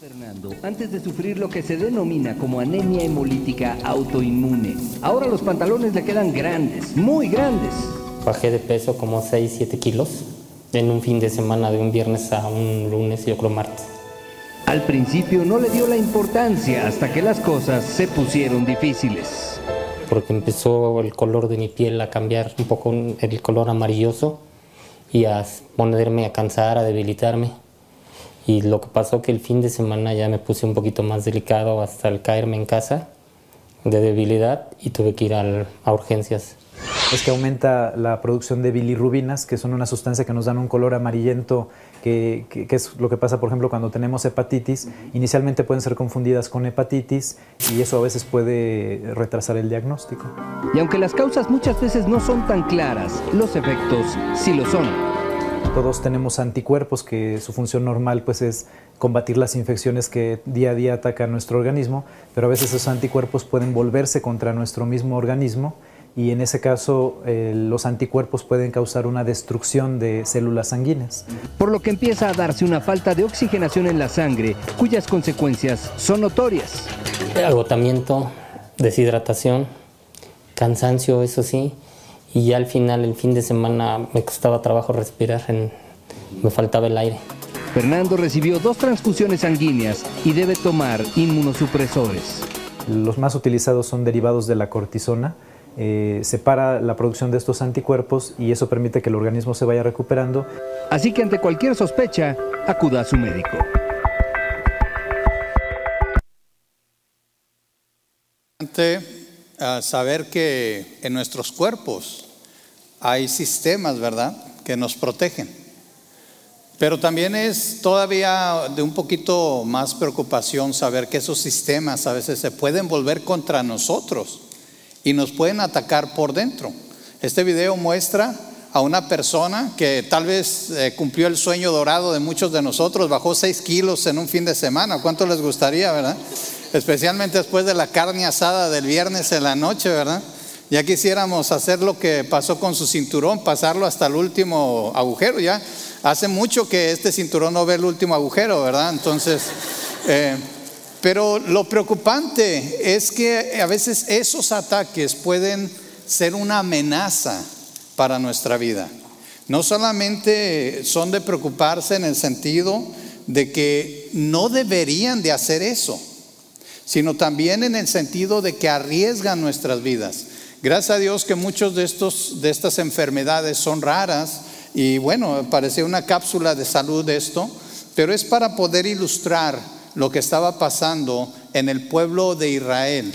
Fernando, antes de sufrir lo que se denomina como anemia hemolítica autoinmune, ahora los pantalones le quedan grandes, muy grandes. Bajé de peso como 6, 7 kilos en un fin de semana, de un viernes a un lunes, yo creo martes. Al principio no le dio la importancia hasta que las cosas se pusieron difíciles. Porque empezó el color de mi piel a cambiar un poco el color amarilloso y a ponerme a cansar, a debilitarme. Y lo que pasó que el fin de semana ya me puse un poquito más delicado hasta el caerme en casa de debilidad y tuve que ir a urgencias. Es que aumenta la producción de bilirrubinas, que son una sustancia que nos dan un color amarillento, que, que, es lo que pasa, por ejemplo, cuando tenemos hepatitis. Inicialmente pueden ser confundidas con hepatitis y eso a veces puede retrasar el diagnóstico. Y aunque las causas muchas veces no son tan claras, los efectos sí lo son. Todos tenemos anticuerpos que su función normal pues es combatir las infecciones que día a día atacan nuestro organismo, pero a veces esos anticuerpos pueden volverse contra nuestro mismo organismo y en ese caso eh, los anticuerpos pueden causar una destrucción de células sanguíneas. Por lo que empieza a darse una falta de oxigenación en la sangre, cuyas consecuencias son notorias. Agotamiento, deshidratación, cansancio, eso sí, y ya al final, el fin de semana, me costaba trabajo respirar, me faltaba el aire. Fernando recibió dos transfusiones sanguíneas y debe tomar inmunosupresores. Los más utilizados son derivados de la cortisona. Eh, separa la producción de estos anticuerpos y eso permite que el organismo se vaya recuperando. Así que ante cualquier sospecha, acuda a su médico. Saber que en nuestros cuerpos hay sistemas, ¿verdad?, que nos protegen. Pero también es todavía de un poquito más preocupación saber que esos sistemas a veces se pueden volver contra nosotros y nos pueden atacar por dentro. Este video muestra a una persona que tal vez eh, cumplió el sueño dorado de muchos de nosotros, bajó 6 kilos en un fin de semana. ¿Cuánto les gustaría, verdad? Especialmente después de la carne asada del viernes en la noche, ¿verdad? Ya quisiéramos hacer lo que pasó con su cinturón, pasarlo hasta el último agujero, ya. Hace mucho que este cinturón no ve el último agujero, ¿verdad? Entonces, eh, pero lo preocupante es que a veces esos ataques pueden ser una amenaza para nuestra vida. No solamente son de preocuparse en el sentido de que no deberían de hacer eso sino también en el sentido de que arriesgan nuestras vidas. Gracias a Dios que muchos de, estos, de estas enfermedades son raras y bueno, parecía una cápsula de salud esto, pero es para poder ilustrar lo que estaba pasando en el pueblo de Israel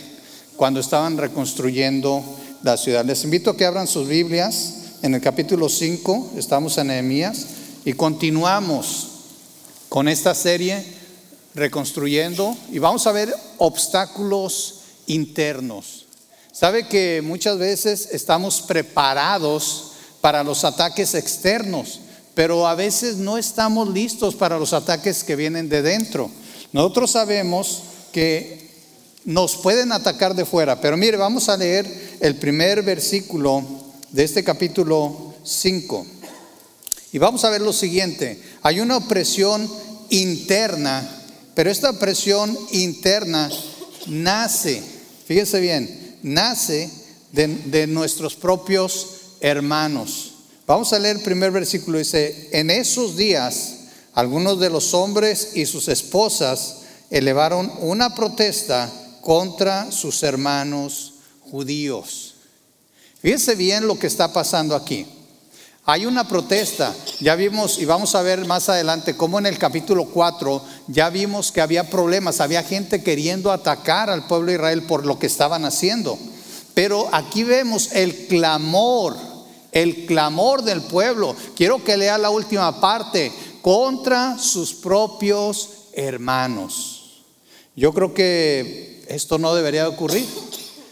cuando estaban reconstruyendo la ciudad. Les invito a que abran sus Biblias en el capítulo 5, estamos en Nehemías y continuamos con esta serie reconstruyendo y vamos a ver obstáculos internos. Sabe que muchas veces estamos preparados para los ataques externos, pero a veces no estamos listos para los ataques que vienen de dentro. Nosotros sabemos que nos pueden atacar de fuera, pero mire, vamos a leer el primer versículo de este capítulo 5. Y vamos a ver lo siguiente, hay una opresión interna pero esta presión interna nace, fíjese bien, nace de, nuestros propios hermanos. Vamos a leer el primer versículo. Dice, en esos días algunos de los hombres y sus esposas elevaron una protesta contra sus hermanos judíos. Fíjese bien lo que está pasando aquí. Hay una protesta, ya vimos y vamos a ver más adelante cómo en el capítulo 4 ya vimos que había problemas, había gente queriendo atacar al pueblo de Israel por lo que estaban haciendo. Pero aquí vemos el clamor, el clamor del pueblo. Quiero que lea la última parte, contra sus propios hermanos. Yo creo que esto no debería ocurrir.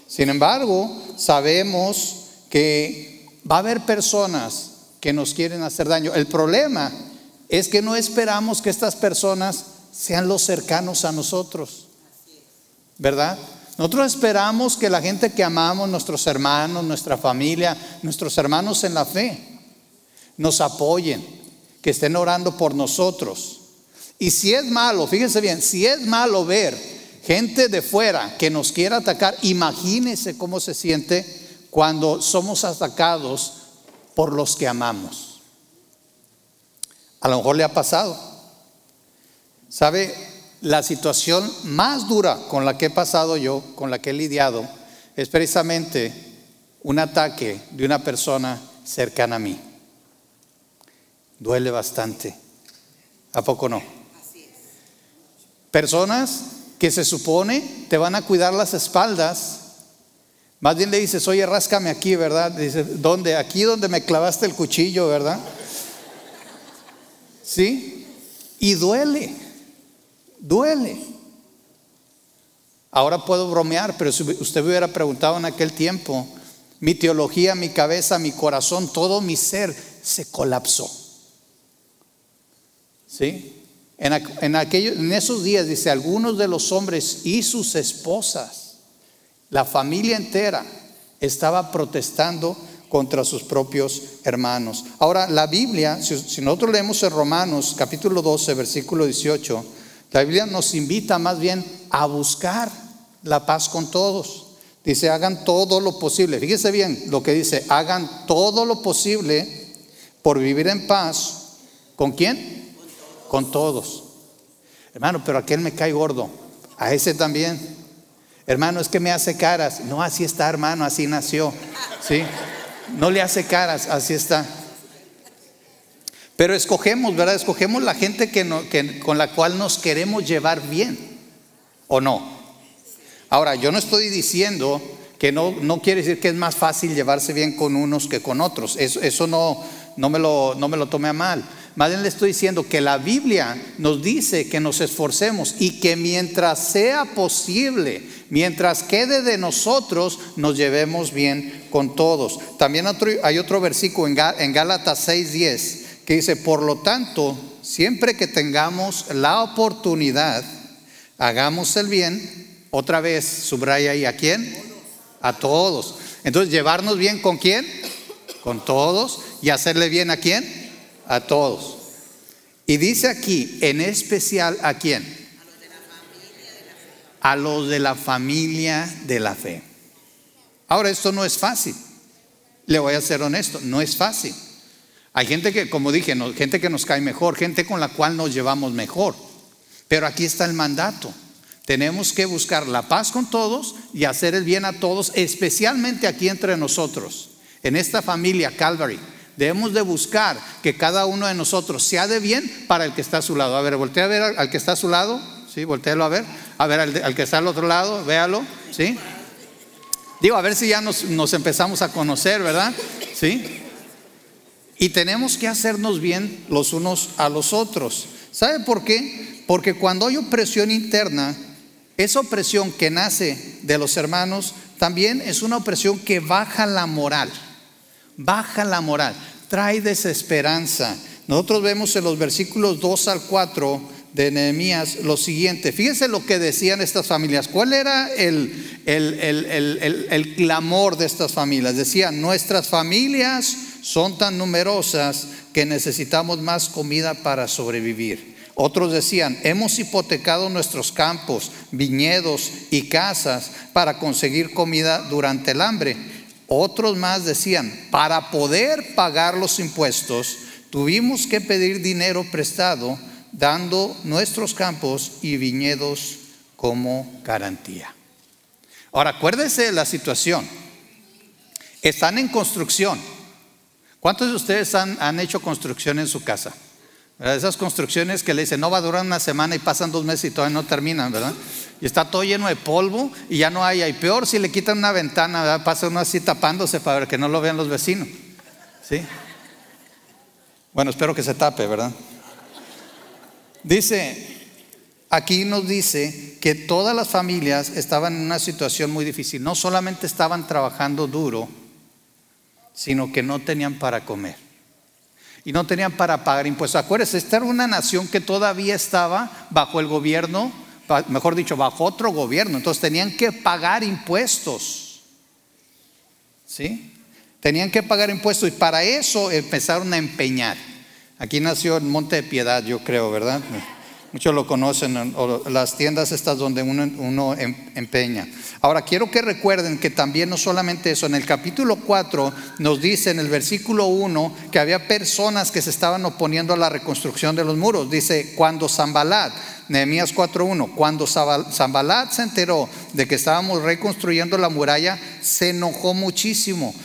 Sin embargo, sabemos que va a haber personas que nos quieren hacer daño. El problema es que no esperamos que estas personas sean los cercanos a nosotros. ¿Verdad? Nosotros esperamos que la gente que amamos, nuestros hermanos, nuestra familia, nuestros hermanos en la fe, nos apoyen, que estén orando por nosotros. Y si es malo, fíjense bien, si es malo ver gente de fuera que nos quiera atacar, imagínense cómo se siente cuando somos atacados por los que amamos. A lo mejor le ha pasado. ¿Sabe? La situación más dura con la que he pasado yo, con la que he lidiado, es precisamente un ataque de una persona cercana a mí. Duele bastante. ¿A poco no? Personas que se supone te van a cuidar las espaldas. Más bien le dices, oye, ráscame aquí, ¿verdad? Dice, ¿dónde? Aquí donde me clavaste el cuchillo, ¿verdad? ¿Sí? Y duele, duele. Ahora puedo bromear, pero si usted me hubiera preguntado en aquel tiempo, mi teología, mi cabeza, mi corazón, todo mi ser se colapsó. ¿Sí? En, en, en esos días, dice, algunos de los hombres y sus esposas, la familia entera, estaba protestando contra sus propios hermanos. Ahora, la Biblia, si, nosotros leemos en Romanos capítulo 12, versículo 18, la Biblia nos invita más bien a buscar la paz con todos. Dice, hagan todo lo posible. Fíjese bien lo que dice, hagan todo lo posible por vivir en paz. ¿Con quién? Con todos. Hermano, pero aquel me cae gordo. A ese también. Hermano, es que me hace caras. No, así está, hermano, así nació. ¿Sí? No le hace caras, así está. Pero escogemos, ¿verdad? Escogemos la gente que, con la cual nos queremos llevar bien. ¿O no? Ahora, yo no estoy diciendo que no, no quiere decir que es más fácil llevarse bien con unos que con otros. Eso, eso no, no, me lo, no me lo tome a mal. Más bien le estoy diciendo que la Biblia nos dice que nos esforcemos y que mientras sea posible, mientras quede de nosotros, nos llevemos bien con todos. También hay otro versículo en Gálatas 6:10 que dice, por lo tanto, siempre que tengamos la oportunidad, hagamos el bien otra vez, subraya ahí, ¿a quién? A todos. Entonces, llevarnos bien con quién? Con todos. ¿Y hacerle bien a quién? A todos. Y dice aquí, en especial, ¿a quién? A los de la familia de la fe. Ahora, esto no es fácil. Le voy a ser honesto, no es fácil. Hay gente que, como dije, gente que nos cae mejor, gente con la cual nos llevamos mejor. Pero aquí está el mandato. Tenemos que buscar la paz con todos y hacer el bien a todos, especialmente aquí entre nosotros, en esta familia Calvary. Debemos de buscar que cada uno de nosotros sea de bien para el que está a su lado. A ver, voltea a ver al que está a su lado. Sí, voltealo a ver. A ver al, que está al otro lado, véalo. Sí. Digo, a ver si ya nos, nos empezamos a conocer, ¿verdad? Sí. Y tenemos que hacernos bien los unos a los otros. ¿Sabe por qué? Porque cuando hay opresión interna, esa opresión que nace de los hermanos también es una opresión que baja la moral, baja la moral, trae desesperanza. Nosotros vemos en los versículos 2 al 4 de Nehemías lo siguiente. Fíjense lo que decían estas familias. ¿Cuál era el, el, el, clamor de estas familias? Decían, nuestras familias son tan numerosas que necesitamos más comida para sobrevivir. Otros decían, hemos hipotecado nuestros campos, viñedos y casas para conseguir comida durante el hambre. Otros más decían, para poder pagar los impuestos, tuvimos que pedir dinero prestado, dando nuestros campos y viñedos como garantía. Ahora, acuérdese de la situación. Están en construcción. ¿Cuántos de ustedes han, han hecho construcción en su casa? Esas construcciones que le dicen, no va a durar una semana y pasan dos meses y todavía no terminan, ¿verdad? Y está todo lleno de polvo y ya no hay. Y peor si le quitan una ventana, ¿verdad? Pasa uno así tapándose para que no lo vean los vecinos. ¿Sí? Bueno, espero que se tape, ¿verdad? Dice, aquí nos dice que todas las familias estaban en una situación muy difícil. No solamente estaban trabajando duro, sino que no tenían para comer y no tenían para pagar impuestos. Acuérdense, esta era una nación que todavía estaba bajo el gobierno, mejor dicho, bajo otro gobierno, entonces tenían que pagar impuestos. ¿Sí? Tenían que pagar impuestos y para eso empezaron a empeñar. Aquí nació en Monte de Piedad, yo creo, ¿verdad? Muchos lo conocen, las tiendas estas donde uno, uno em, empeña. Ahora, quiero que recuerden que también no solamente eso, en el capítulo 4 nos dice en el versículo 1 que había personas que se estaban oponiendo a la reconstrucción de los muros. Dice, cuando Zambalat, Nehemías 4.1, cuando Zambalat se enteró de que estábamos reconstruyendo la muralla, se enojó muchísimo,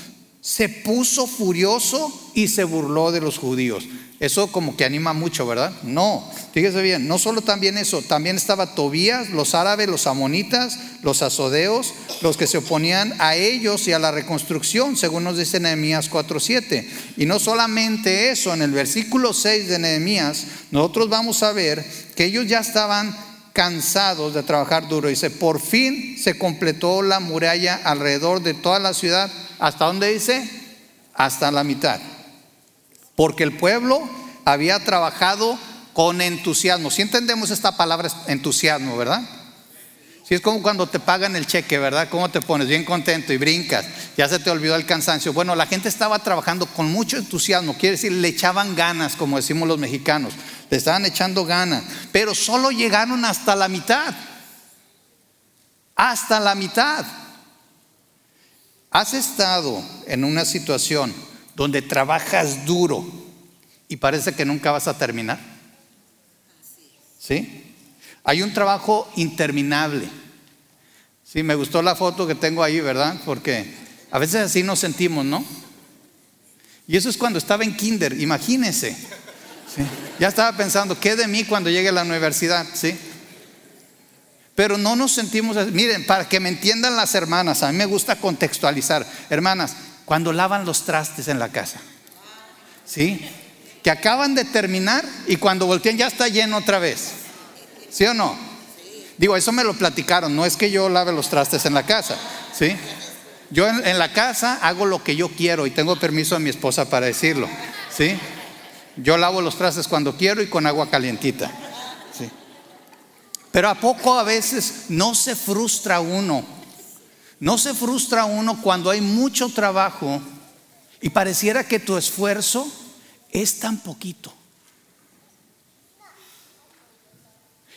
se puso furioso y se burló de los judíos. Eso como que anima mucho, ¿verdad? No, fíjese bien, no solo también eso, también estaba Tobías, los árabes, los amonitas, los azodeos, los que se oponían a ellos y a la reconstrucción, según nos dice Nehemías 4.7. Y no solamente eso, en el versículo 6 de Nehemías, nosotros vamos a ver que ellos ya estaban cansados de trabajar duro. Dice, por fin se completó la muralla alrededor de toda la ciudad. ¿Hasta dónde dice? Hasta la mitad porque el pueblo había trabajado con entusiasmo. Si entendemos esta palabra entusiasmo, ¿verdad? Si es como cuando te pagan el cheque, ¿verdad? ¿Cómo te pones? Bien contento y brincas. Ya se te olvidó el cansancio. Bueno, la gente estaba trabajando con mucho entusiasmo. Quiere decir, le echaban ganas, como decimos los mexicanos. Le estaban echando ganas. Pero solo llegaron hasta la mitad. Hasta la mitad. ¿Has estado en una situación donde trabajas duro y parece que nunca vas a terminar. ¿Sí? Hay un trabajo interminable. Sí, me gustó la foto que tengo ahí, ¿verdad? Porque a veces así nos sentimos, ¿no? Y eso es cuando estaba en kinder, imagínense. Ya estaba pensando, ¿qué de mí cuando llegue a la universidad? ¿Sí? Pero no nos sentimos. Miren, para que me entiendan las hermanas, a mí me gusta contextualizar. Hermanas, cuando lavan los trastes en la casa. ¿Sí? Que acaban de terminar y cuando voltean ya está lleno otra vez. ¿Sí o no? Digo, eso me lo platicaron, no es que yo lave los trastes en la casa. ¿Sí? Yo en, la casa hago lo que yo quiero y tengo permiso de mi esposa para decirlo. ¿Sí? Yo lavo los trastes cuando quiero y con agua calientita. ¿Sí? Pero a poco a veces no se frustra uno no se frustra uno cuando hay mucho trabajo y pareciera que tu esfuerzo es tan poquito.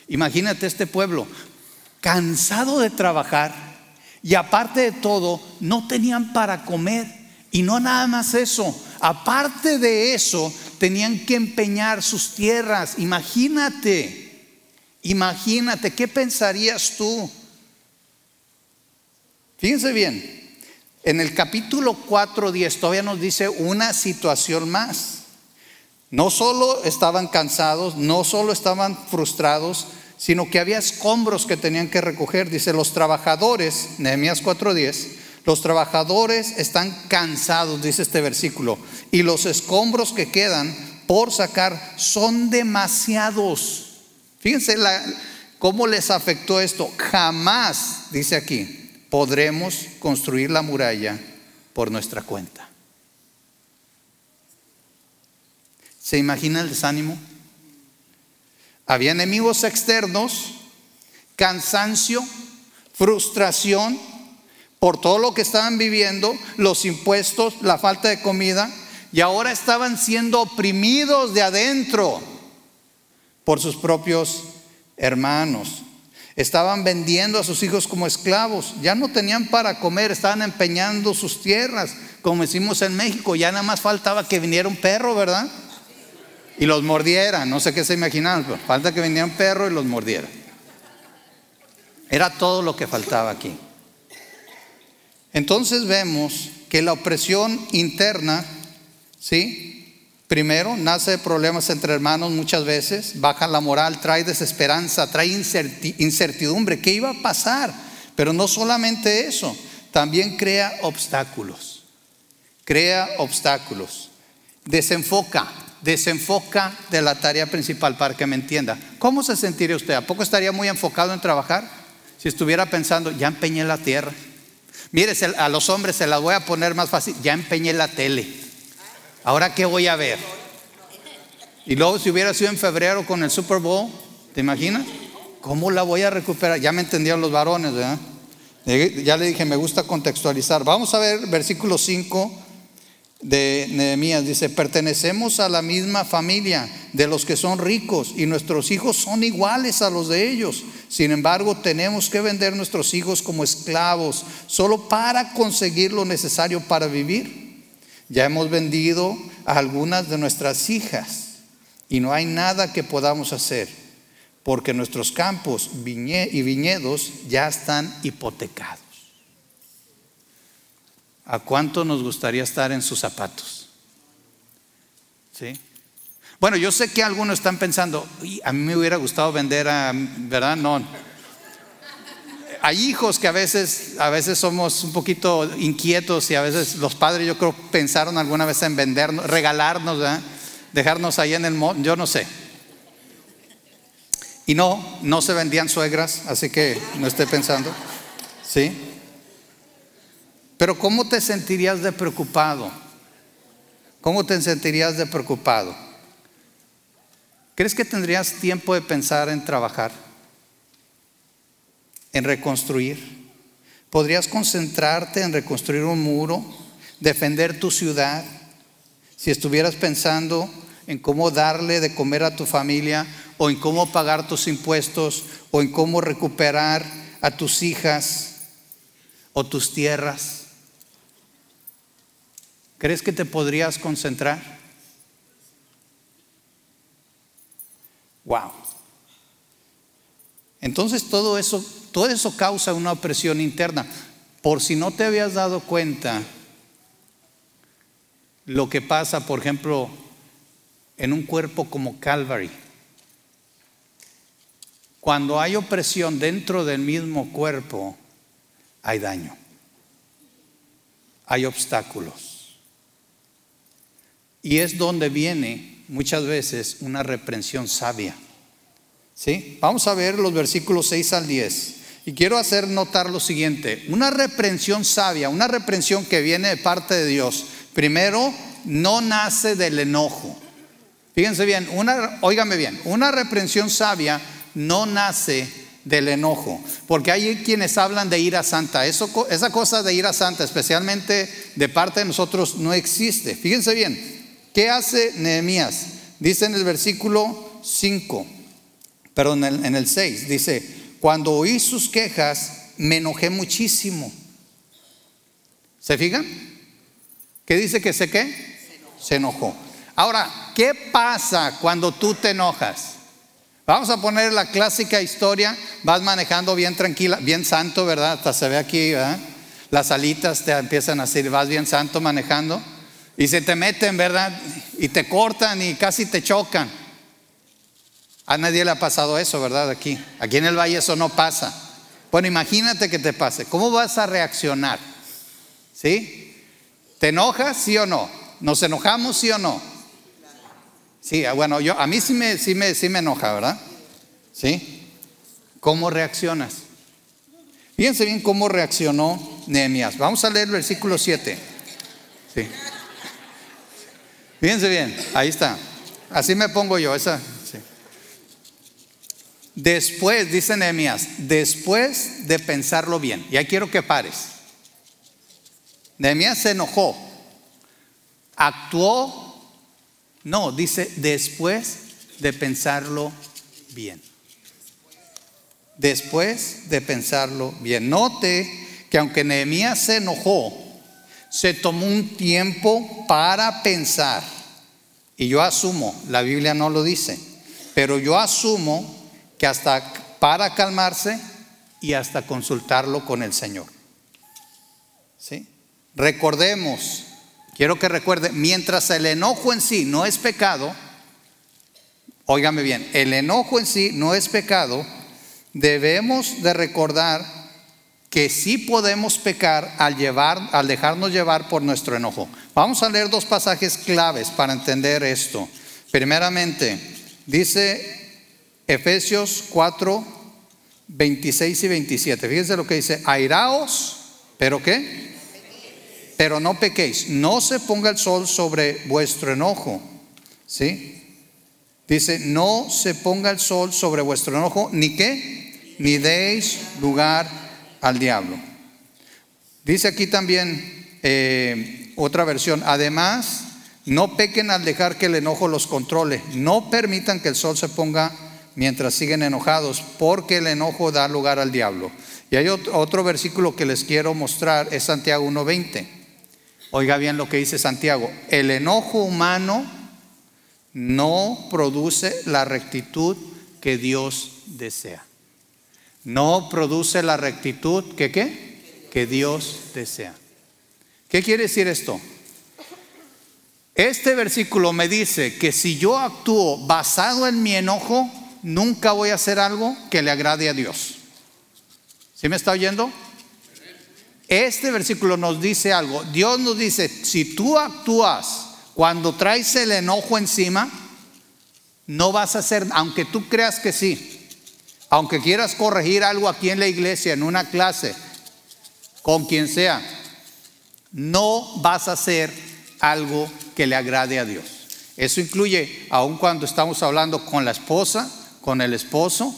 Imagínate este pueblo cansado de trabajar y aparte de todo no tenían para comer. Y no nada más eso, aparte de eso tenían que empeñar sus tierras. Imagínate, imagínate, ¿qué pensarías tú? Fíjense bien, en el capítulo 4.10 todavía nos dice una situación más. No solo estaban cansados, no solo estaban frustrados, sino que había escombros que tenían que recoger. Dice, los trabajadores, Nehemías 4.10, los trabajadores están cansados, dice este versículo, y los escombros que quedan por sacar son demasiados. Fíjense cómo les afectó esto. Jamás, dice aquí, podremos construir la muralla por nuestra cuenta. ¿Se imagina el desánimo? Había enemigos externos, cansancio, frustración por todo lo que estaban viviendo, los impuestos, la falta de comida, y ahora estaban siendo oprimidos de adentro por sus propios hermanos. Estaban vendiendo a sus hijos como esclavos. Ya no tenían para comer, estaban empeñando sus tierras, como decimos en México. Ya nada más faltaba que viniera un perro, ¿verdad? Y los mordiera. No sé qué se imaginaban, pero falta que viniera un perro y los mordiera. Era todo lo que faltaba aquí. Entonces vemos que la opresión interna, ¿sí? Primero, nace de problemas entre hermanos muchas veces, baja la moral, trae desesperanza, trae incertidumbre. ¿Qué iba a pasar? Pero no solamente eso, también crea obstáculos. Crea obstáculos. Desenfoca, desenfoca de la tarea principal para que me entienda. ¿Cómo se sentiría usted? ¿A poco estaría muy enfocado en trabajar? Si estuviera pensando, ya empeñé la tierra. Mire, a los hombres se la voy a poner más fácil, ya empeñé la tele Ahora, ¿qué voy a ver? Y luego, si hubiera sido en febrero con el Super Bowl, ¿te imaginas? ¿Cómo la voy a recuperar? Ya me entendieron los varones, ¿verdad? Ya le dije, me gusta contextualizar. Vamos a ver versículo 5. de Nehemías. Dice, pertenecemos a la misma familia de los que son ricos y nuestros hijos son iguales a los de ellos. Sin embargo, tenemos que vender nuestros hijos como esclavos solo para conseguir lo necesario para vivir. Ya hemos vendido a algunas de nuestras hijas y no hay nada que podamos hacer porque nuestros campos y viñedos ya están hipotecados. ¿A cuánto nos gustaría estar en sus zapatos? ¿Sí? Bueno, yo sé que algunos están pensando, a mí me hubiera gustado vender a, ¿verdad? No. Hay hijos que a veces, a veces somos un poquito inquietos y a veces los padres yo creo pensaron alguna vez en vendernos, regalarnos, dejarnos ahí en el, yo no sé. Y no, no se vendían suegras, así que no esté pensando. ¿Sí? Pero ¿cómo te sentirías de preocupado? ¿Cómo te sentirías de preocupado? ¿Crees que tendrías tiempo de pensar en trabajar? ¿En reconstruir? ¿Podrías concentrarte en reconstruir un muro? ¿Defender tu ciudad? Si estuvieras pensando en cómo darle de comer a tu familia o en cómo pagar tus impuestos o en cómo recuperar a tus hijas o tus tierras. ¿Crees que te podrías concentrar? Wow. Entonces todo eso, todo eso causa una opresión interna. Por si no te habías dado cuenta lo que pasa, por ejemplo, en un cuerpo como Calvary. Cuando hay opresión dentro del mismo cuerpo, hay daño, hay obstáculos. Y es donde viene muchas veces una reprensión sabia. ¿Sí? Vamos a ver los versículos 6 al 10. Y quiero hacer notar lo siguiente, una reprensión sabia, una reprensión que viene de parte de Dios, primero no nace del enojo. Fíjense bien, una, óigame bien, una reprensión sabia no nace del enojo, porque hay quienes hablan de ira santa. Eso, esa cosa de ira santa, especialmente de parte de nosotros, no existe. Fíjense bien, ¿Qué hace Nehemías? Dice en el versículo 5, perdón, en el 6, dice, cuando oí sus quejas, me enojé muchísimo. ¿Se fijan? ¿Qué dice que se qué? Se enojó. Ahora, ¿qué pasa cuando tú te enojas? Vamos a poner la clásica historia, vas manejando bien tranquila, bien santo, ¿verdad? Hasta se ve aquí, ¿verdad? Las alitas te empiezan a decir, vas bien santo manejando. Y se te meten, ¿verdad? Y te cortan y casi te chocan. A nadie le ha pasado eso, ¿verdad? Aquí. Aquí en el valle eso no pasa. Bueno, imagínate que te pase. ¿Cómo vas a reaccionar? ¿Sí? ¿Te enojas, sí o no? ¿Nos enojamos, sí o no? Sí, ah, bueno, yo, a mí sí me, sí me, sí me enoja, ¿verdad? ¿Sí? ¿Cómo reaccionas? Fíjense bien cómo reaccionó Nehemías. Vamos a leer el versículo 7. Sí. Fíjense bien, ahí está. Así me pongo yo, esa. Después, dice Nehemías, después de pensarlo bien, ya quiero que pares. Nehemías se enojó, actuó, no, dice después de pensarlo bien. Después de pensarlo bien. Note que aunque Nehemías se enojó, se tomó un tiempo para pensar. Y yo asumo, la Biblia no lo dice, pero yo asumo que hasta para calmarse y hasta consultarlo con el Señor. ¿Sí? Recordemos, quiero que recuerde, mientras el enojo en sí no es pecado, óigame bien, el enojo en sí no es pecado, debemos de recordar que sí podemos pecar al, llevar, al dejarnos llevar por nuestro enojo. Vamos a leer dos pasajes claves para entender esto. Primeramente, dice Efesios 4, 26 y 27. Fíjense lo que dice, airaos, pero qué? Pero no pequéis, no se ponga el sol sobre vuestro enojo. ¿Sí? Dice, no se ponga el sol sobre vuestro enojo, ni qué, ni deis lugar al diablo. Dice aquí también 1 eh, otra versión, además, no pequen al dejar que el enojo los controle. No permitan que el sol se ponga mientras siguen enojados, porque el enojo da lugar al diablo. Y hay otro versículo que les quiero mostrar, es Santiago 1.20. Oiga bien lo que dice Santiago. El enojo humano no produce la rectitud que Dios desea. No produce la rectitud que qué? Que Dios desea. ¿Qué quiere decir esto? Este versículo me dice que si yo actúo basado en mi enojo, nunca voy a hacer algo que le agrade a Dios. ¿Sí me está oyendo? Este versículo nos dice algo. Dios nos dice, si tú actúas cuando traes el enojo encima, no vas a hacer, aunque tú creas que sí, aunque quieras corregir algo aquí en la iglesia, en una clase, con quien sea, no vas a hacer algo que le agrade a Dios. Eso incluye, aun cuando estamos hablando con la esposa, con el esposo,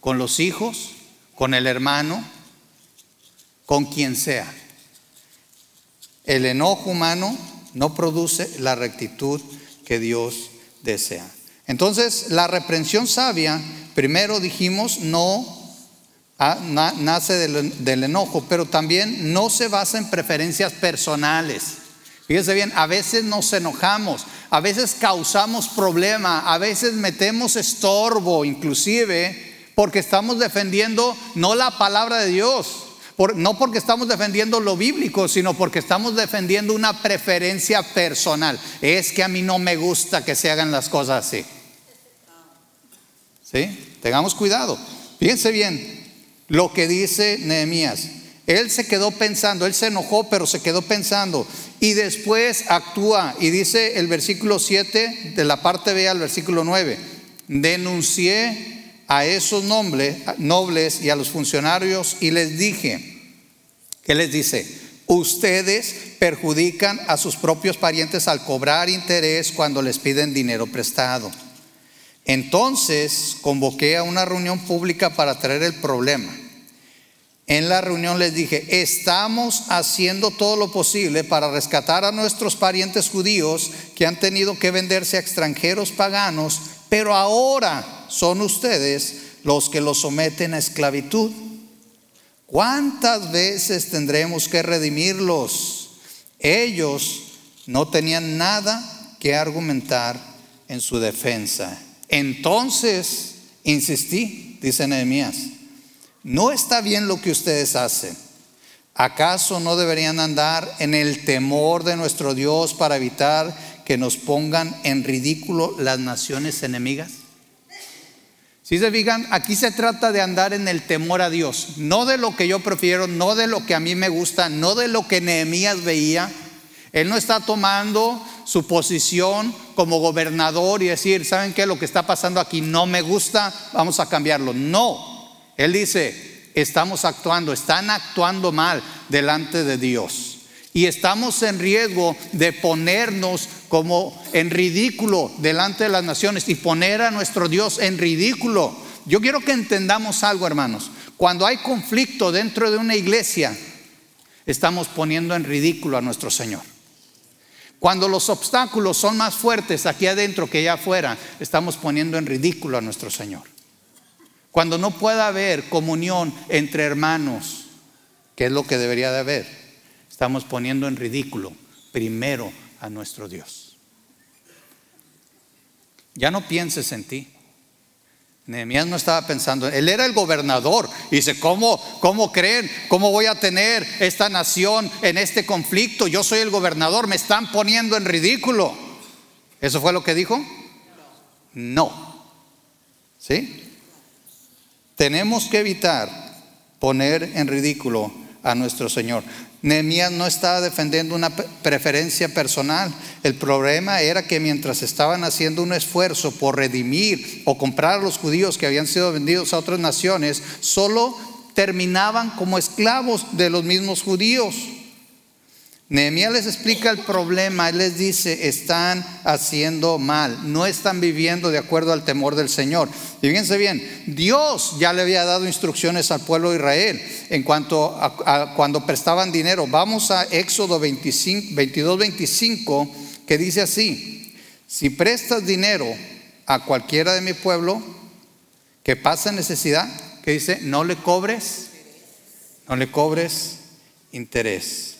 con los hijos, con el hermano, con quien sea. El enojo humano no produce la rectitud que Dios desea. Entonces, la reprensión sabia, primero dijimos, no ah, nace del, del enojo, pero también no se basa en preferencias personales. Fíjense bien, a veces nos enojamos, a veces causamos problema, a veces metemos estorbo, inclusive, porque estamos defendiendo no la palabra de Dios, no porque estamos defendiendo lo bíblico, sino porque estamos defendiendo una preferencia personal. Es que a mí no me gusta que se hagan las cosas así. ¿Sí? Tengamos cuidado. Fíjense bien lo que dice Nehemías. Él se quedó pensando, él se enojó, pero se quedó pensando. Y después actúa. Y dice el versículo 7 de la parte B al versículo 9. Denuncié a esos nobles y a los funcionarios y les dije, ¿qué les dice? Ustedes perjudican a sus propios parientes al cobrar interés cuando les piden dinero prestado. Entonces convoqué a una reunión pública para traer el problema. En la reunión les dije, estamos haciendo todo lo posible para rescatar a nuestros parientes judíos que han tenido que venderse a extranjeros paganos, pero ahora son ustedes los que los someten a esclavitud. ¿Cuántas veces tendremos que redimirlos? Ellos no tenían nada que argumentar en su defensa. Entonces, insistí, dice Nehemías, no está bien lo que ustedes hacen. ¿Acaso no deberían andar en el temor de nuestro Dios para evitar que nos pongan en ridículo las naciones enemigas? Si se fijan, aquí se trata de andar en el temor a Dios, no de lo que yo prefiero, no de lo que a mí me gusta, no de lo que Nehemías veía, él no está tomando su posición como gobernador y decir, ¿saben qué? Lo que está pasando aquí no me gusta, vamos a cambiarlo. No, él dice, estamos actuando, están actuando mal delante de Dios. Y estamos en riesgo de ponernos como en ridículo delante de las naciones y poner a nuestro Dios en ridículo. Yo quiero que entendamos algo, hermanos. Cuando hay conflicto dentro de una iglesia, estamos poniendo en ridículo a nuestro Señor. Cuando los obstáculos son más fuertes aquí adentro que allá afuera, estamos poniendo en ridículo a nuestro Señor. Cuando no pueda haber comunión entre hermanos, que es lo que debería de haber, estamos poniendo en ridículo primero a nuestro Dios. Ya no pienses en ti. Nehemías no estaba pensando, él era el gobernador. Dice, ¿cómo, ¿cómo creen? ¿Cómo voy a tener esta nación en este conflicto? Yo soy el gobernador, me están poniendo en ridículo. ¿Eso fue lo que dijo? No. ¿Sí? Tenemos que evitar poner en ridículo a nuestro Señor. Nehemías no estaba defendiendo una preferencia personal. El problema era que mientras estaban haciendo un esfuerzo por redimir o comprar a los judíos que habían sido vendidos a otras naciones, solo terminaban como esclavos de los mismos judíos. Nehemías les explica el problema, él les dice, están haciendo mal, no están viviendo de acuerdo al temor del Señor. Y fíjense bien, Dios ya le había dado instrucciones al pueblo de Israel en cuanto a, cuando prestaban dinero. Vamos a Éxodo 25, 22, 25, que dice así, si prestas dinero a cualquiera de mi pueblo que pasa necesidad, que dice, no le cobres, no le cobres interés.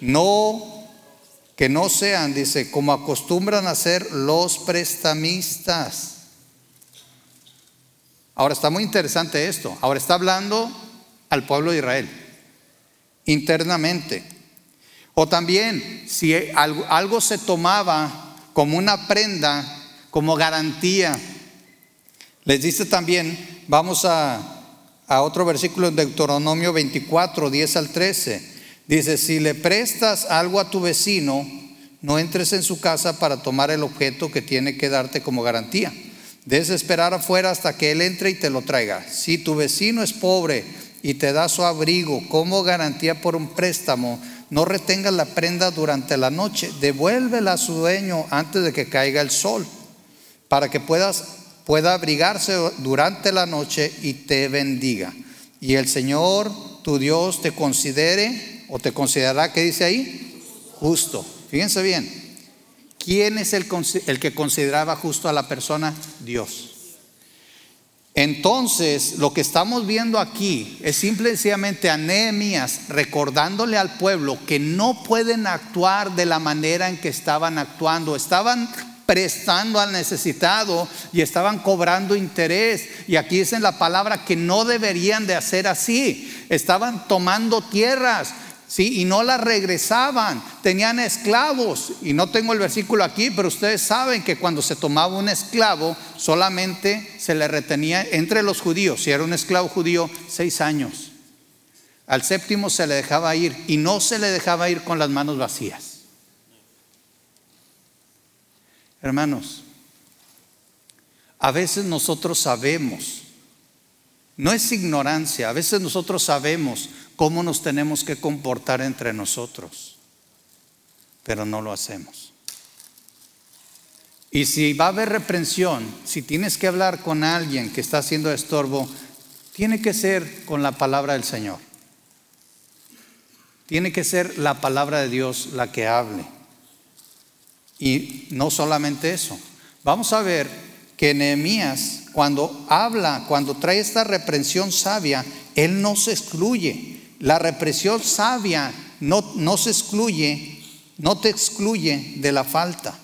No, que no sean, dice, como acostumbran a ser los prestamistas. Ahora está muy interesante esto. Ahora está hablando al pueblo de Israel internamente. O también si algo, se tomaba como una prenda, como garantía. Les dice también, vamos a, a otro versículo en Deuteronomio 24, 10 al 13. Dice, si le prestas algo a tu vecino, no entres en su casa para tomar el objeto que tiene que darte como garantía. Debes esperar afuera hasta que él entre y te lo traiga. Si tu vecino es pobre y te da su abrigo como garantía por un préstamo, no retengas la prenda durante la noche, devuélvela a su dueño antes de que caiga el sol, para que puedas, pueda abrigarse durante la noche y te bendiga. Y el Señor, tu Dios, te considere o te considerará, ¿qué dice ahí? Justo. Fíjense bien, ¿quién es el, que consideraba justo a la persona? Dios. Entonces, lo que estamos viendo aquí es simplemente a Nehemías recordándole al pueblo que no pueden actuar de la manera en que estaban actuando. Estaban prestando al necesitado y estaban cobrando interés. Y aquí dicen la palabra que no deberían de hacer así. Estaban tomando tierras, ¿sí? Y no las regresaban, tenían esclavos. Y no tengo el versículo aquí, pero ustedes saben que cuando se tomaba un esclavo, solamente se le retenía entre los judíos, si era un esclavo judío, seis años. Al séptimo se le dejaba ir y no se le dejaba ir con las manos vacías. Hermanos, a veces nosotros sabemos, no es ignorancia, a veces nosotros sabemos cómo nos tenemos que comportar entre nosotros, pero no lo hacemos. Y si va a haber reprensión, si tienes que hablar con alguien que está haciendo estorbo, tiene que ser con la palabra del Señor. Tiene que ser la palabra de Dios la que hable. Y no solamente eso. Vamos a ver que Nehemías, cuando habla, cuando trae esta reprensión sabia, él no se excluye. La represión sabia no, no se excluye, no te excluye de la falta.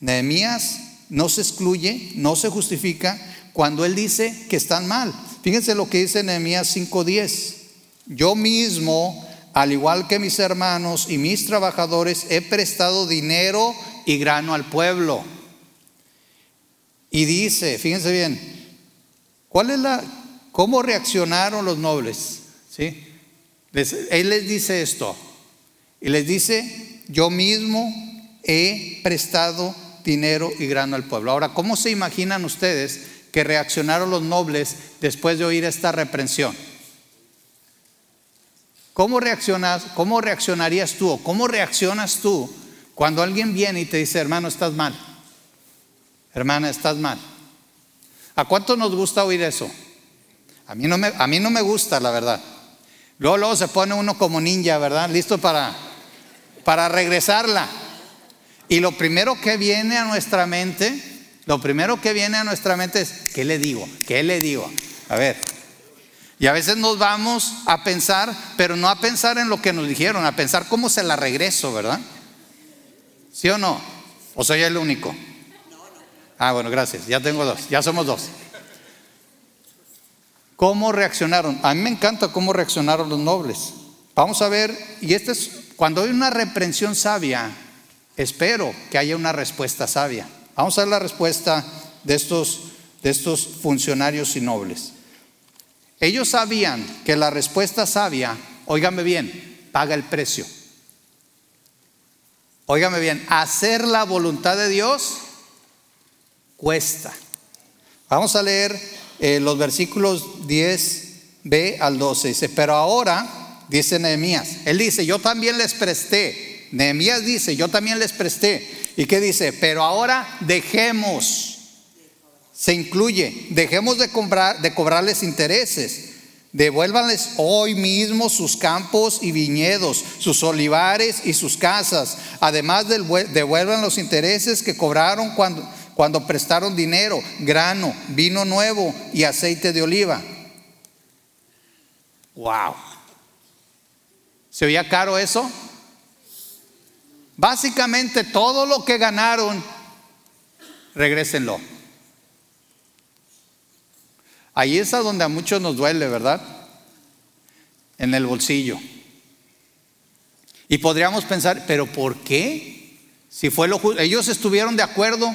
Nehemías no se excluye, no se justifica cuando él dice que están mal. Fíjense lo que dice Nehemías 5:10. Yo mismo, al igual que mis hermanos y mis trabajadores, he prestado dinero y grano al pueblo. Y dice, fíjense bien, ¿cuál es la cómo reaccionaron los nobles? Él les dice esto y les dice, yo mismo he prestado dinero y grano al pueblo. Ahora, ¿cómo se imaginan ustedes que reaccionaron los nobles después de oír esta reprensión? ¿Cómo, reaccionas, ¿Cómo reaccionarías tú o cómo reaccionas tú cuando alguien viene y te dice, hermano, estás mal? Hermana, estás mal. ¿A cuánto nos gusta oír eso? A mí no me, a mí no me gusta, la verdad. Luego, se pone uno como ninja, ¿verdad? Listo para, para regresarla. Y lo primero que viene a nuestra mente, lo primero que viene a nuestra mente es, ¿qué le digo? ¿Qué le digo? A ver. Y a veces nos vamos a pensar, pero no a pensar en lo que nos dijeron, a pensar cómo se la regreso, ¿verdad? ¿Sí o no? ¿O soy el único? Ah, bueno, gracias. Ya tengo dos, ya somos dos. ¿Cómo reaccionaron? A mí me encanta cómo reaccionaron los nobles. Vamos a ver, y este es, cuando hay una reprensión sabia, espero que haya una respuesta sabia. Vamos a ver la respuesta de estos, de estos funcionarios y nobles. Ellos sabían que la respuesta sabia, óigame bien, paga el precio. Óigame bien, hacer la voluntad de Dios cuesta. Vamos a leer eh, los versículos 10b al 12. Dice, pero ahora, dice Nehemías. Él dice, yo también les presté. Nehemías dice, yo también les presté. ¿Y qué dice? Pero ahora dejemos. Se incluye, dejemos de, cobrar, de cobrarles intereses. Devuélvanles hoy mismo sus campos y viñedos, sus olivares y sus casas. Además, devuelvan los intereses que cobraron cuando, cuando prestaron dinero, grano, vino nuevo y aceite de oliva. Wow. ¿Se oía caro eso? Básicamente todo lo que ganaron, regrésenlo. Ahí es donde a muchos nos duele, ¿verdad? En el bolsillo. Y podríamos pensar, pero ¿por qué? Si fue lo ellos estuvieron de acuerdo.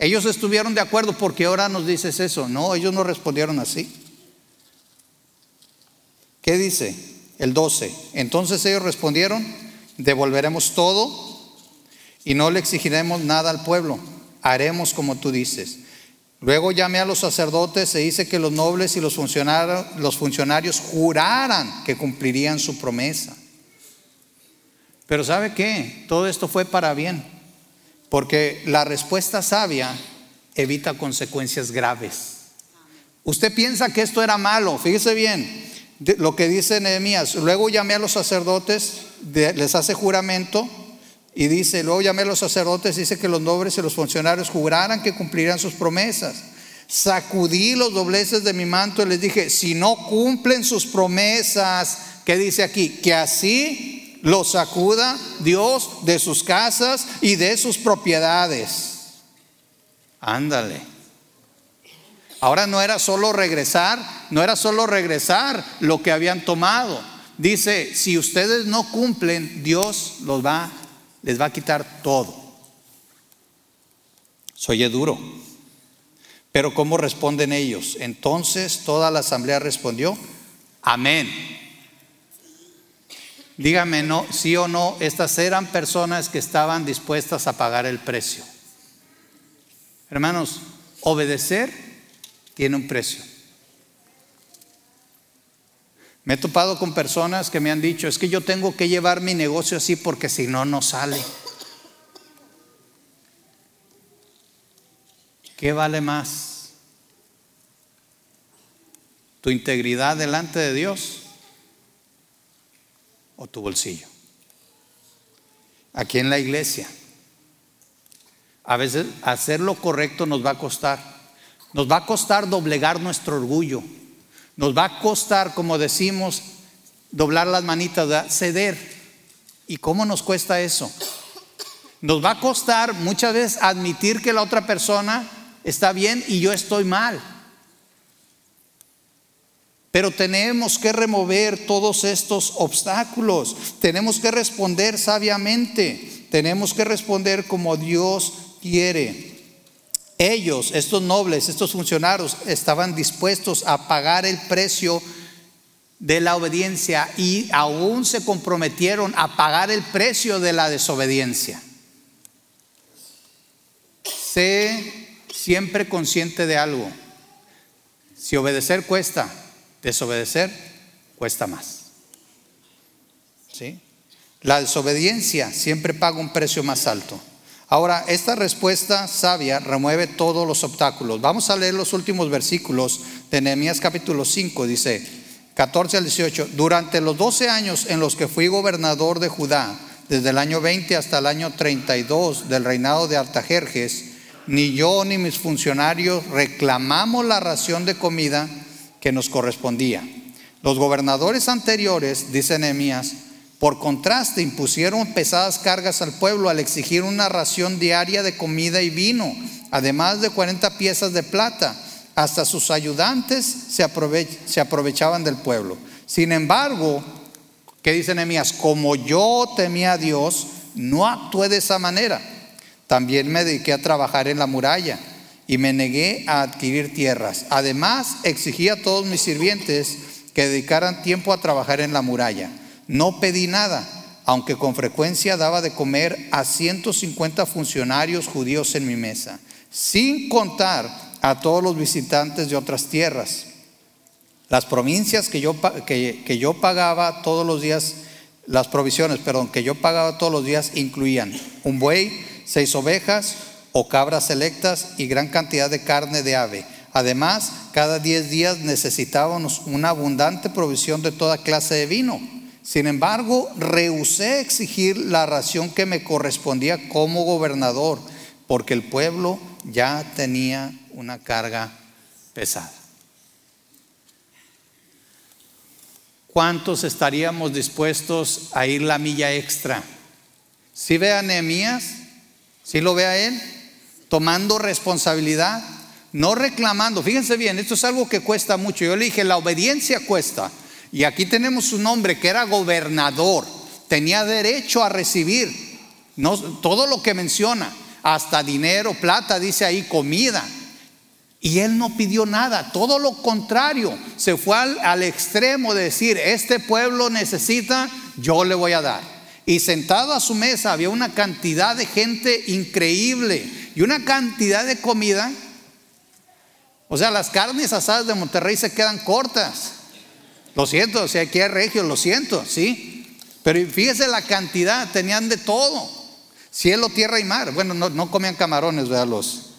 Ellos estuvieron de acuerdo, porque ahora nos dices eso? No, ellos no respondieron así. ¿Qué dice? El 12. Entonces ellos respondieron, devolveremos todo y no le exigiremos nada al pueblo. Haremos como tú dices. Luego llamé a los sacerdotes e hice que los nobles y los funcionarios, los funcionarios juraran que cumplirían su promesa. Pero ¿sabe qué? Todo esto fue para bien, porque la respuesta sabia evita consecuencias graves. Usted piensa que esto era malo, fíjese bien, lo que dice Nehemías, luego llamé a los sacerdotes, les hace juramento y dice, luego llamé a los sacerdotes, dice que los nobles y los funcionarios juraran que cumplirían sus promesas. Sacudí los dobleces de mi manto y les dije, si no cumplen sus promesas, ¿qué dice aquí? Que así los sacuda Dios de sus casas y de sus propiedades. Ándale. Ahora no era solo regresar, no era solo regresar lo que habían tomado. Dice, si ustedes no cumplen, Dios los va, les va a quitar todo. Soy duro. Pero ¿cómo responden ellos? Entonces toda la asamblea respondió, amén. Dígame, no, sí o no, estas eran personas que estaban dispuestas a pagar el precio. Hermanos, obedecer tiene un precio. Me he topado con personas que me han dicho, es que yo tengo que llevar mi negocio así porque si no, no sale. ¿Qué vale más? ¿Tu integridad delante de Dios o tu bolsillo? Aquí en la iglesia, a veces hacer lo correcto nos va a costar. Nos va a costar doblegar nuestro orgullo. Nos va a costar, como decimos, doblar las manitas, ceder. ¿Y cómo nos cuesta eso? Nos va a costar muchas veces admitir que la otra persona está bien y yo estoy mal. Pero tenemos que remover todos estos obstáculos. Tenemos que responder sabiamente. Tenemos que responder como Dios quiere. Ellos, estos nobles, estos funcionarios, estaban dispuestos a pagar el precio de la obediencia y aún se comprometieron a pagar el precio de la desobediencia. Sé siempre consciente de algo. Si obedecer cuesta, desobedecer cuesta más. ¿Sí? La desobediencia siempre paga un precio más alto. Ahora, esta respuesta sabia remueve todos los obstáculos. Vamos a leer los últimos versículos de Nehemías capítulo 5, dice 14 al 18. Durante los 12 años en los que fui gobernador de Judá, desde el año 20 hasta el año 32 del reinado de Artajerjes, ni yo ni mis funcionarios reclamamos la ración de comida que nos correspondía. Los gobernadores anteriores, dice Nehemías, por contraste, impusieron pesadas cargas al pueblo al exigir una ración diaria de comida y vino, además de 40 piezas de plata. Hasta sus ayudantes se, aprovechaban del pueblo. Sin embargo, ¿qué dice Nehemías? Como yo temía a Dios, no actué de esa manera. También me dediqué a trabajar en la muralla y me negué a adquirir tierras. Además, exigí a todos mis sirvientes que dedicaran tiempo a trabajar en la muralla. No pedí nada, aunque con frecuencia daba de comer a 150 funcionarios judíos en mi mesa, sin contar a todos los visitantes de otras tierras. Las provincias que yo, que, que yo pagaba todos los días, las provisiones, perdón, que yo pagaba todos los días incluían un buey, seis ovejas o cabras selectas y gran cantidad de carne de ave. Además, cada diez días necesitábamos una abundante provisión de toda clase de vino. Sin embargo, rehusé exigir la ración que me correspondía como gobernador, porque el pueblo ya tenía una carga pesada. ¿Cuántos estaríamos dispuestos a ir la milla extra? Si ve a Nehemías, si lo ve a él, tomando responsabilidad, no reclamando. Fíjense bien, esto es algo que cuesta mucho. Yo le dije, la obediencia cuesta. Y aquí tenemos un hombre que era gobernador, tenía derecho a recibir no, todo lo que menciona, hasta dinero, plata, dice ahí, comida. Y él no pidió nada, todo lo contrario, se fue al, al extremo de decir, este pueblo necesita, yo le voy a dar. Y sentado a su mesa había una cantidad de gente increíble y una cantidad de comida. O sea, las carnes asadas de Monterrey se quedan cortas. Lo siento, si aquí hay regios, lo siento, sí. Pero fíjese la cantidad, tenían de todo. Cielo, tierra y mar. Bueno, no, comían camarones, ¿verdad? Los,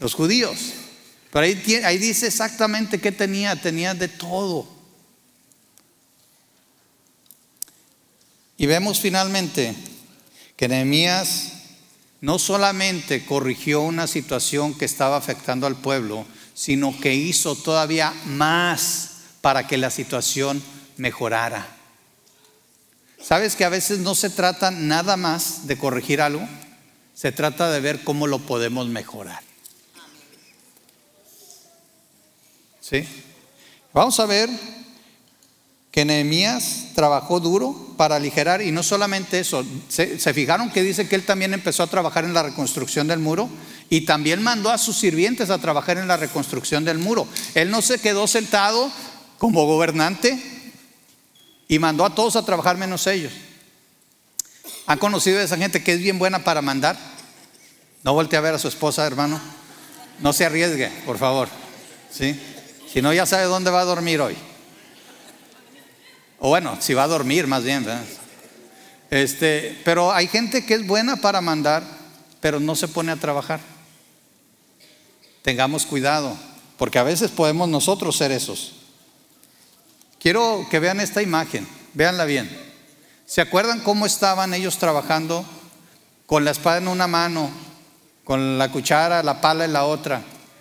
los judíos. Pero ahí, ahí dice exactamente qué tenía, tenía de todo. Y vemos finalmente que Nehemías no solamente corrigió una situación que estaba afectando al pueblo, sino que hizo todavía más para que la situación mejorara. ¿Sabes que a veces no se trata nada más de corregir algo? Se trata de ver cómo lo podemos mejorar. ¿Sí? Vamos a ver que Nehemías trabajó duro para aligerar y no solamente eso, ¿se, ¿se, fijaron que dice que él también empezó a trabajar en la reconstrucción del muro y también mandó a sus sirvientes a trabajar en la reconstrucción del muro. Él no se quedó sentado como gobernante y mandó a todos a trabajar menos ellos. ¿Han conocido a esa gente que es bien buena para mandar? No voltee a ver a su esposa, hermano. No se arriesgue, por favor. ¿Sí? Si no, ya sabe dónde va a dormir hoy. O bueno, si va a dormir más bien. Este, pero hay gente que es buena para mandar, pero no se pone a trabajar. Tengamos cuidado, porque a veces podemos nosotros ser esos. Quiero que vean esta imagen, véanla bien. ¿Se acuerdan cómo estaban ellos trabajando? Con la espada en una mano, con la cuchara, la pala en la otra.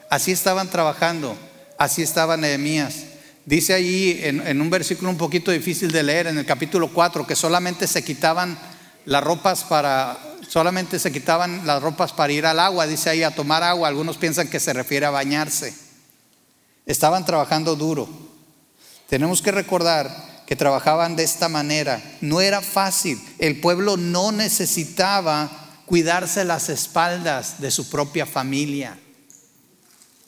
Así estaban trabajando, así estaba Nehemías. Dice allí en, un versículo un poquito difícil de leer, en el capítulo 4, que solamente se quitaban las ropas para, solamente se quitaban las ropas para ir al agua, dice ahí a tomar agua. Algunos piensan que se refiere a bañarse. Estaban trabajando duro. Tenemos que recordar que trabajaban de esta manera. No era fácil. El pueblo no necesitaba cuidarse las espaldas de su propia familia.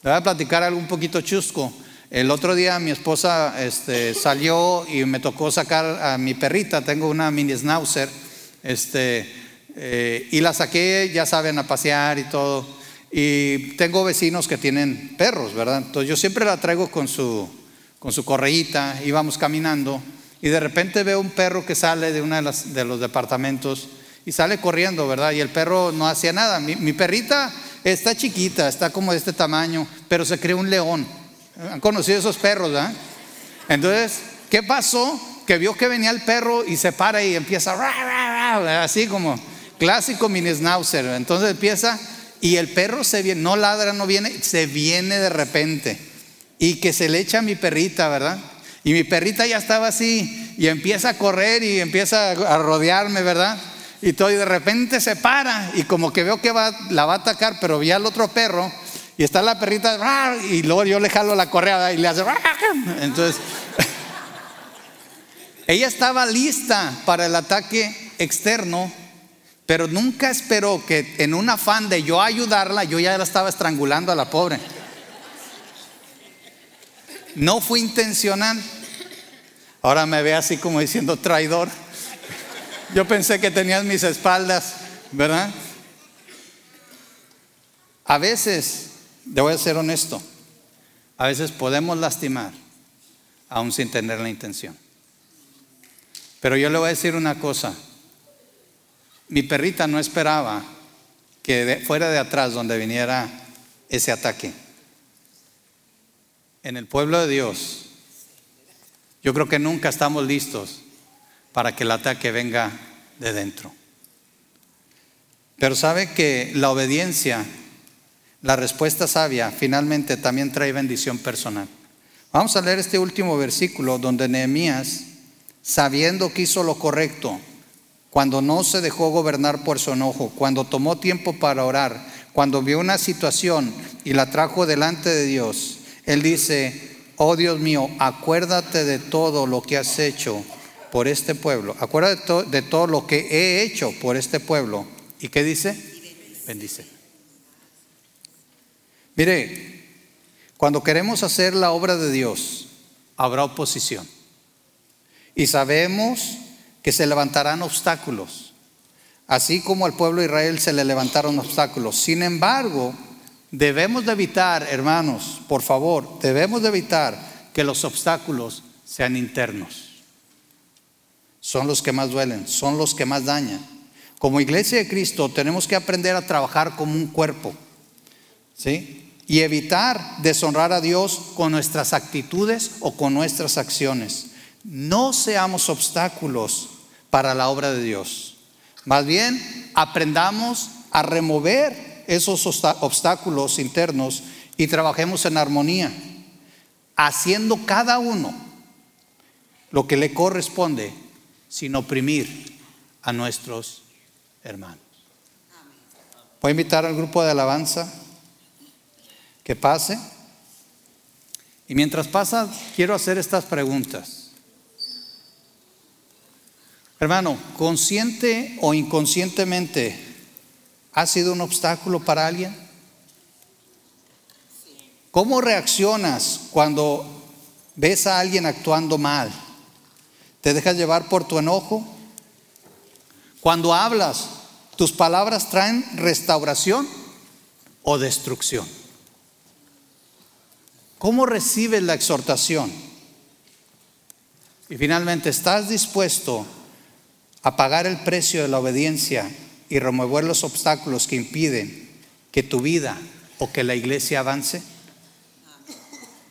Le voy a platicar algo un poquito chusco. El otro día mi esposa este, salió y me tocó sacar a mi perrita, tengo una mini schnauzer, este, eh, y la saqué, ya saben, a pasear y todo. Y tengo vecinos que tienen perros, ¿verdad? Entonces yo siempre la traigo con su, con su correíta, íbamos caminando y de repente veo un perro que sale de uno de, de los departamentos y sale corriendo, ¿verdad? Y el perro no hacía nada. Mi, perrita está chiquita, está como de este tamaño, pero se creó un león. ¿Han conocido esos perros, ¿verdad? Entonces, ¿qué pasó? Que vio que venía el perro y se para y empieza así como clásico mini. Entonces empieza y el perro se viene, no ladra, no viene, se viene de repente y que se le echa a mi perrita, ¿verdad? Y mi perrita ya estaba así y empieza a correr y empieza a rodearme, ¿verdad? Y todo y de repente se para y como que veo que va, la va a atacar, pero vi al otro perro y está la perrita y luego yo le jalo la correa y le hace entonces ella estaba lista para el ataque externo, pero nunca esperó que en un afán de yo ayudarla, yo ya la estaba estrangulando a la pobre. No fue intencional. Ahora me ve así como diciendo traidor. Yo pensé que tenías mis espaldas, ¿verdad? A veces, le voy a ser honesto, a veces podemos lastimar aún sin tener la intención. Pero yo le voy a decir una cosa. Mi perrita no esperaba que fuera de atrás donde viniera ese ataque. En el pueblo de Dios, yo creo que nunca estamos listos para que el ataque venga de dentro. Pero sabe que la obediencia, la respuesta sabia, finalmente también trae bendición personal. Vamos a leer este último versículo donde Nehemías, sabiendo que hizo lo correcto, cuando no se dejó gobernar por su enojo, cuando tomó tiempo para orar, cuando vio una situación y la trajo delante de Dios, él dice, oh Dios mío, acuérdate de todo lo que has hecho por este pueblo, acuérdate de, todo lo que he hecho por este pueblo. ¿Y qué dice? Bendice. Mire, cuando queremos hacer la obra de Dios, habrá oposición. Y sabemos que se levantarán obstáculos, así como al pueblo de Israel se le levantaron obstáculos. Sin embargo, debemos de evitar, hermanos, por favor, debemos de evitar que los obstáculos sean internos. Son los que más duelen, son los que más dañan. Como iglesia de Cristo tenemos que aprender a trabajar como un cuerpo. ¿Sí? Y evitar deshonrar a Dios con nuestras actitudes o con nuestras acciones. No seamos obstáculos para la obra de Dios. Más bien, aprendamos a remover esos obstáculos internos y trabajemos en armonía, haciendo cada uno lo que le corresponde sin oprimir a nuestros hermanos. Voy a invitar al grupo de alabanza que pase. Y mientras pasa, quiero hacer estas preguntas. Hermano, ¿consciente o inconscientemente ha sido un obstáculo para alguien? ¿Cómo reaccionas cuando ves a alguien actuando mal? ¿Te dejas llevar por tu enojo? Cuando hablas, ¿tus palabras traen restauración o destrucción? ¿Cómo recibes la exhortación? Y finalmente, ¿estás dispuesto a pagar el precio de la obediencia y remover los obstáculos que impiden que tu vida o que la iglesia avance?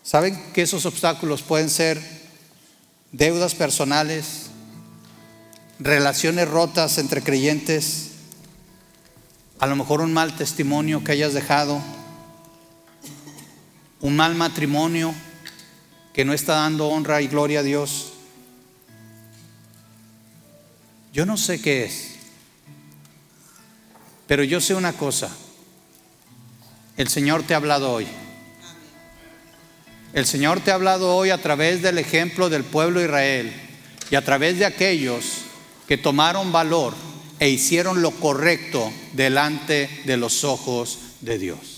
¿Saben que esos obstáculos pueden ser deudas personales, relaciones rotas entre creyentes, a lo mejor un mal testimonio que hayas dejado? Un mal matrimonio que no está dando honra y gloria a Dios. Yo no sé qué es, pero yo sé una cosa. El Señor te ha hablado hoy. El Señor te ha hablado hoy a través del ejemplo del pueblo de Israel y a través de aquellos que tomaron valor e hicieron lo correcto delante de los ojos de Dios.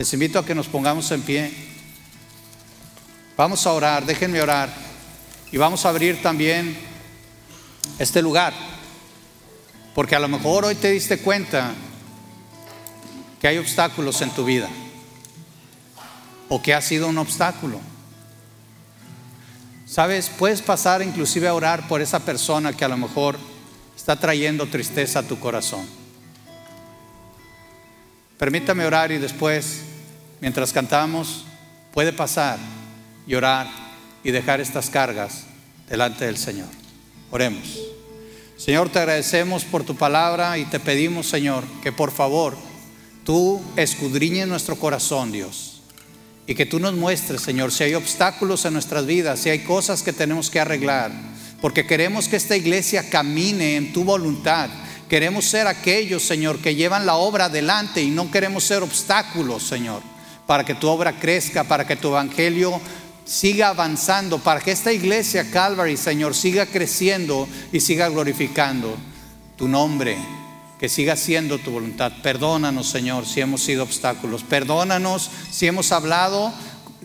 Les invito a que nos pongamos en pie. Vamos a orar, déjenme orar. Y vamos a abrir también este lugar. Porque a lo mejor hoy te diste cuenta que hay obstáculos en tu vida. O que ha sido un obstáculo. Sabes, puedes pasar inclusive a orar por esa persona que a lo mejor está trayendo tristeza a tu corazón. Permítame orar y después mientras cantamos, puede pasar y orar y dejar estas cargas delante del Señor. Oremos. Señor, te agradecemos por tu palabra y te pedimos, Señor, que por favor tú escudriñes nuestro corazón, Dios. Y que tú nos muestres, Señor, si hay obstáculos en nuestras vidas, si hay cosas que tenemos que arreglar. Porque queremos que esta iglesia camine en tu voluntad. Queremos ser aquellos, Señor, que llevan la obra adelante y no queremos ser obstáculos, Señor para que tu obra crezca, para que tu evangelio siga avanzando, para que esta iglesia Calvary, Señor, siga creciendo y siga glorificando tu nombre, que siga siendo tu voluntad. Perdónanos, Señor, si hemos sido obstáculos. Perdónanos si hemos hablado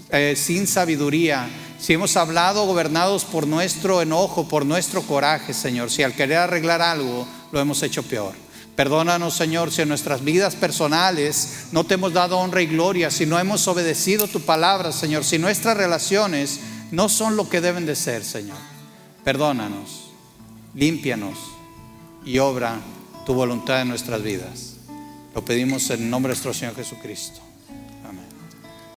eh, sin sabiduría, si hemos hablado gobernados por nuestro enojo, por nuestro coraje, Señor. Si al querer arreglar algo lo hemos hecho peor. Perdónanos, Señor, si en nuestras vidas personales no te hemos dado honra y gloria, si no hemos obedecido tu palabra, Señor, si nuestras relaciones no son lo que deben de ser, Señor. Perdónanos, límpianos y obra tu voluntad en nuestras vidas. Lo pedimos en nombre de nuestro Señor Jesucristo.